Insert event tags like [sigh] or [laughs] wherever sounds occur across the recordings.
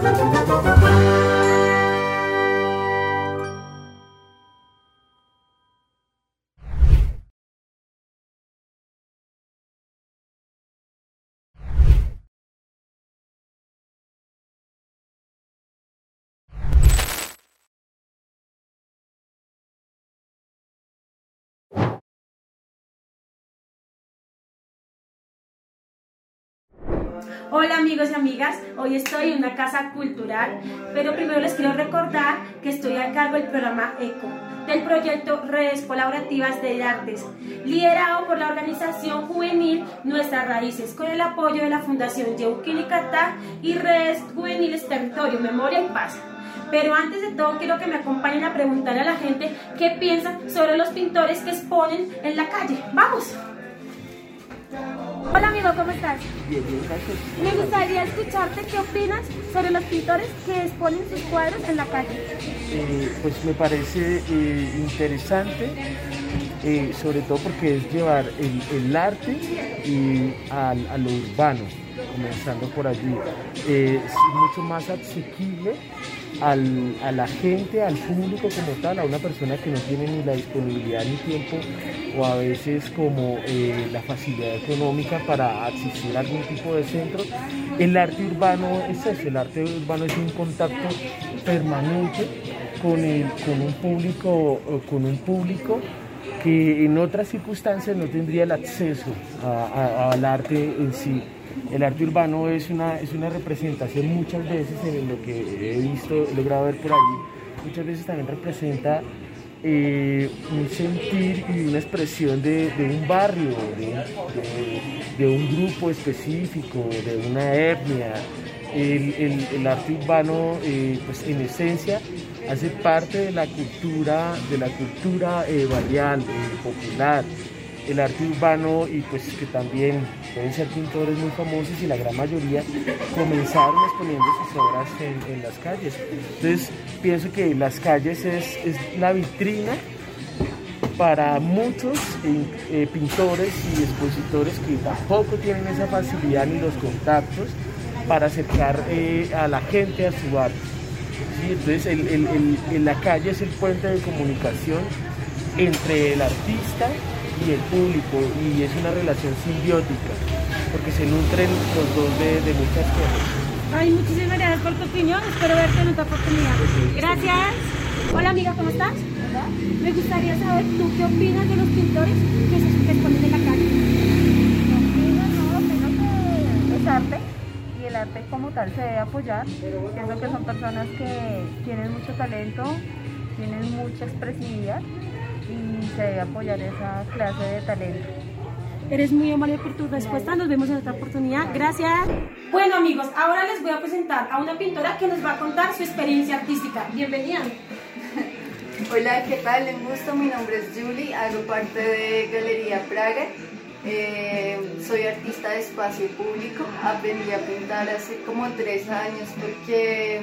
Música Hola amigos y amigas, hoy estoy en una casa cultural, pero primero les quiero recordar que estoy a cargo del programa ECO, del proyecto Redes Colaborativas de Artes, liderado por la organización juvenil Nuestras Raíces, con el apoyo de la Fundación Yeuquil y Redes Juveniles Territorio, Memoria y Paz. Pero antes de todo quiero que me acompañen a preguntarle a la gente qué piensan sobre los pintores que exponen en la calle. ¡Vamos! Hola amigo, ¿cómo estás? Bien, bien, gracias. Me gustaría escucharte qué opinas sobre los pintores que exponen sus cuadros en la calle. Eh, pues me parece eh, interesante, eh, sobre todo porque es llevar el, arte y a lo urbano, comenzando por allí. es mucho más asequible al, a la gente, al público como tal, a una persona que no tiene ni la disponibilidad ni tiempo o a veces como eh, la facilidad económica para asistir a algún tipo de centro. El arte urbano es eso, el arte urbano es un contacto permanente con, el, con un público, con un público que en otras circunstancias no tendría el acceso al arte en sí. El arte urbano es una, es una representación muchas veces en lo que he visto, he logrado ver por allí, muchas veces también representa eh, un sentir y una expresión de, un barrio, de, un grupo específico, de una etnia. El, arte urbano, eh, pues en esencia, hace parte de la cultura, de la cultura eh, barrial, popular el arte urbano y pues que también pueden ser pintores muy famosos y la gran mayoría comenzaron exponiendo sus obras en, las calles. Entonces pienso que las calles es, la vitrina para muchos eh, eh, pintores y expositores que tampoco tienen esa facilidad ni los contactos para acercar eh, a la gente a su arte. Entonces en la calle es el puente de comunicación entre el artista y el público y es una relación simbiótica porque se nutren los dos de, muchas cosas. Ay, muchísimas gracias por tu opinión, espero verte en otra oportunidad. Gracias. Hola amiga, ¿cómo estás? Hola. Me gustaría saber tú qué opinas de los pintores que se exponen en la calle. Opino, no, opino que es arte y el arte como tal se debe apoyar. Pienso que son personas que tienen mucho talento, tienen mucha expresividad y se debe apoyar esa clase de talento. Eres muy amable por tu respuesta, nos vemos en otra oportunidad. Gracias. Bueno amigos, ahora les voy a presentar a una pintora que nos va a contar su experiencia artística. Bienvenida. [laughs] Hola, ¿qué tal? Un gusto, mi nombre es Julie, hago parte de Galería Praga. Eh, soy artista de espacio público, aprendí a pintar hace como tres años porque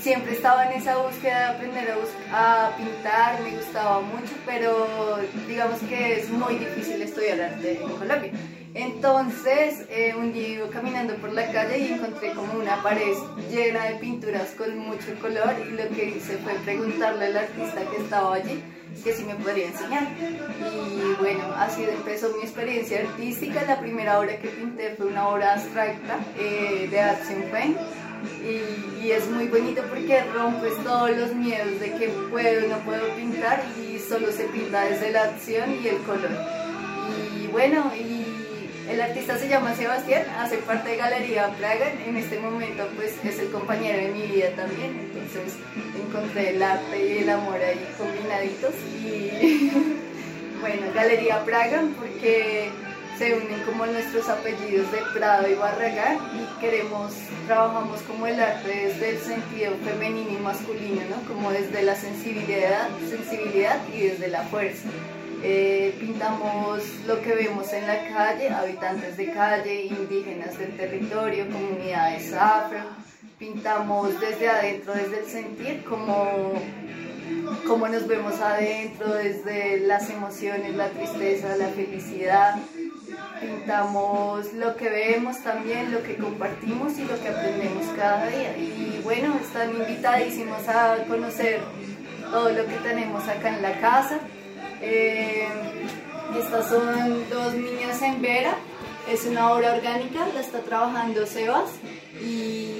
siempre estaba en esa búsqueda de aprender a, pintar, me gustaba mucho, pero digamos que es muy difícil estudiar arte en Colombia. Entonces, eh, un día iba caminando por la calle y encontré como una pared llena de pinturas con mucho color y lo que hice fue preguntarle al artista que estaba allí que si me podría enseñar. Y bueno, así empezó mi experiencia artística. La primera obra que pinté fue una obra abstracta eh, de Action Paint y, es muy bonito porque rompes todos los miedos de que puedo o no puedo pintar y solo se pinta desde la acción y el color. Y bueno, y el artista se llama Sebastián, hace parte de Galería Praga, en este momento pues es el compañero de mi vida también, entonces encontré el arte y el amor ahí combinaditos. Y [laughs] bueno, Galería Praga porque se unen como nuestros apellidos de Prado y Barragán y queremos, trabajamos como el arte desde el sentido femenino y masculino, ¿no? como desde la sensibilidad, sensibilidad y desde la fuerza. Eh, pintamos lo que vemos en la calle, habitantes de calle, indígenas del territorio, comunidades afro. Pintamos desde adentro, desde el sentir, como, como nos vemos adentro, desde las emociones, la tristeza, la felicidad pintamos lo que vemos también, lo que compartimos y lo que aprendemos cada día. Y bueno, están invitadísimos a conocer todo lo que tenemos acá en la casa. Eh, estas son dos niñas en Vera, es una obra orgánica, la está trabajando Sebas y,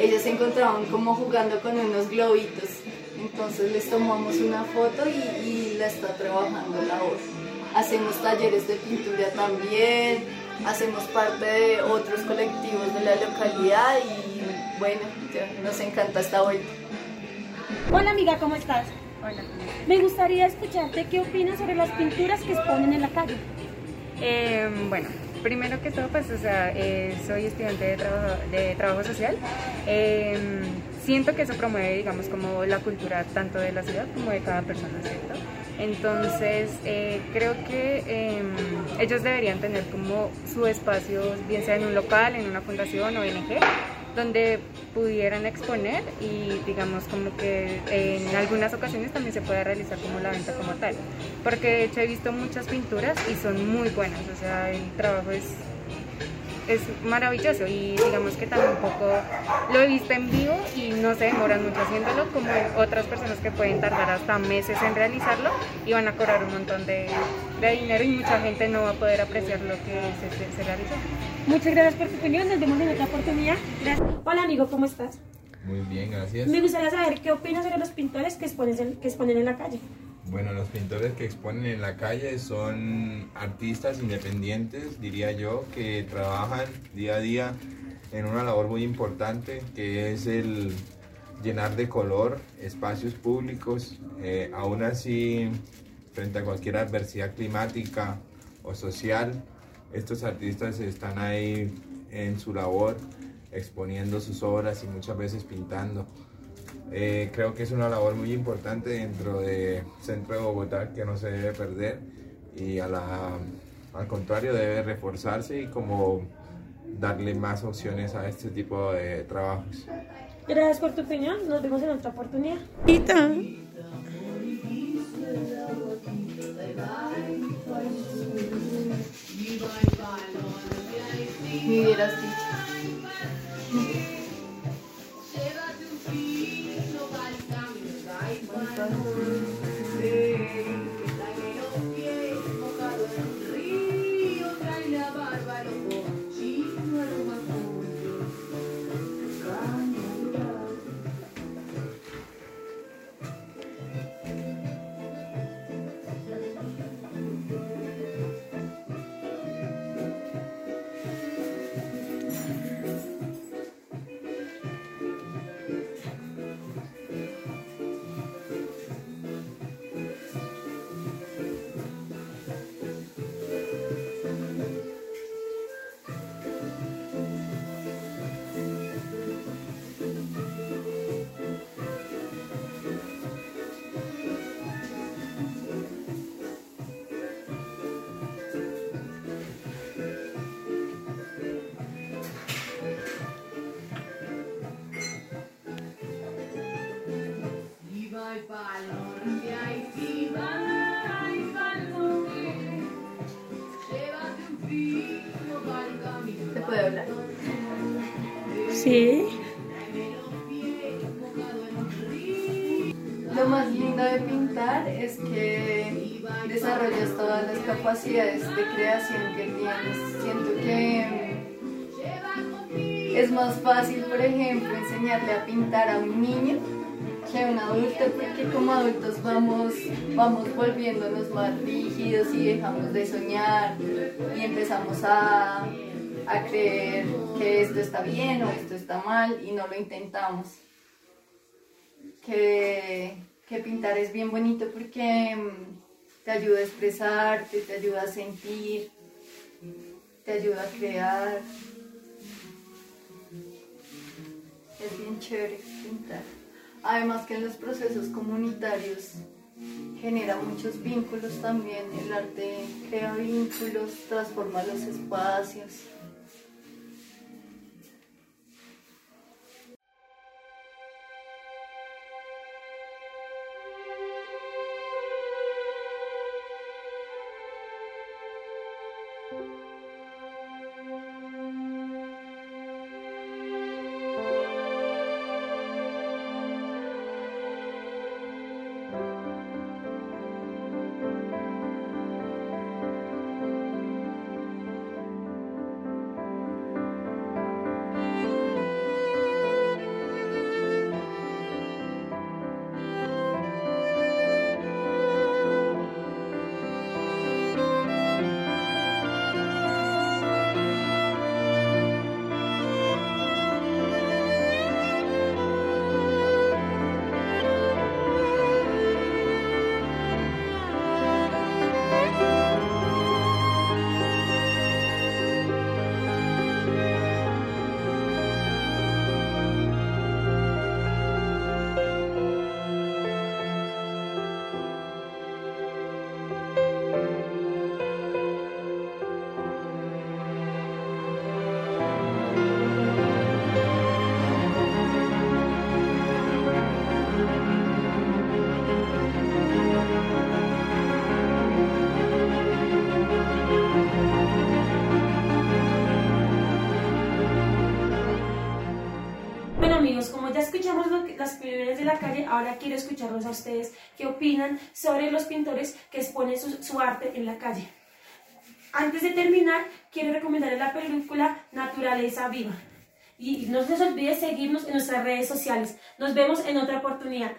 ellas se encontraban como jugando con unos globitos. Entonces les tomamos una foto y, y la está trabajando la obra. Hacemos talleres de pintura también, hacemos parte de otros colectivos de la localidad y bueno, nos encanta esta vuelta. Hola amiga, ¿cómo estás? Hola. Me gustaría escucharte qué opinas sobre las pinturas que exponen en la calle. Eh, bueno, primero que todo, pues, o sea, eh, soy estudiante de trabajo, de trabajo social. Eh, siento que eso promueve, digamos, como la cultura tanto de la ciudad como de cada persona, ¿cierto? Entonces, creo que ellos deberían tener como su espacio, bien sea en un local, en una fundación o ONG, donde pudieran exponer y digamos como que en algunas ocasiones también se puede realizar como la venta como tal. Porque de hecho he visto muchas pinturas y son muy buenas, o sea, el trabajo es es maravilloso y digamos que también un poco lo he visto en vivo y no se demoran mucho haciéndolo como otras personas que pueden tardar hasta meses en realizarlo y van a cobrar un montón de, dinero y mucha gente no va a poder apreciar lo que se, se, realizó. Muchas gracias por tu opinión, nos vemos en otra oportunidad. Gracias. Hola amigo, ¿cómo estás? Muy bien, gracias. Me gustaría saber qué opinas sobre los pintores que exponen, que exponen en la calle. Bueno, los pintores que exponen en la calle son artistas independientes, diría yo, que trabajan día a día en una labor muy importante que es el llenar de color espacios públicos, eh, aún así frente a cualquier adversidad climática o social, estos artistas están ahí en su labor exponiendo sus obras y muchas veces pintando. Eh, creo que es una labor muy importante dentro del centro de Bogotá que no se debe perder y a la, al contrario debe reforzarse y como darle más opciones a este tipo de trabajos. Gracias por tu opinión, nos vemos en otra oportunidad. Me Sí. Lo más lindo de pintar es que desarrollas todas las capacidades de creación que tienes. Siento que es más fácil, por ejemplo, enseñarle a pintar a un niño que a un adulto, porque como adultos vamos, vamos volviéndonos más rígidos y dejamos de soñar y empezamos a, a creer que esto está bien o esto está mal y no lo intentamos. Que, pintar es bien bonito porque mm, te ayuda a expresarte, te ayuda a sentir, te ayuda a crear. Es bien chévere pintar. Además que en los procesos comunitarios genera muchos vínculos también. El arte crea vínculos, transforma los espacios. Opiniones de la calle, ahora quiero escucharlos a ustedes qué opinan sobre los pintores que exponen su, su arte en la calle. Antes de terminar, quiero recomendarles la película Naturaleza Viva. Y no se les olvide seguirnos en nuestras redes sociales. Nos vemos en otra oportunidad.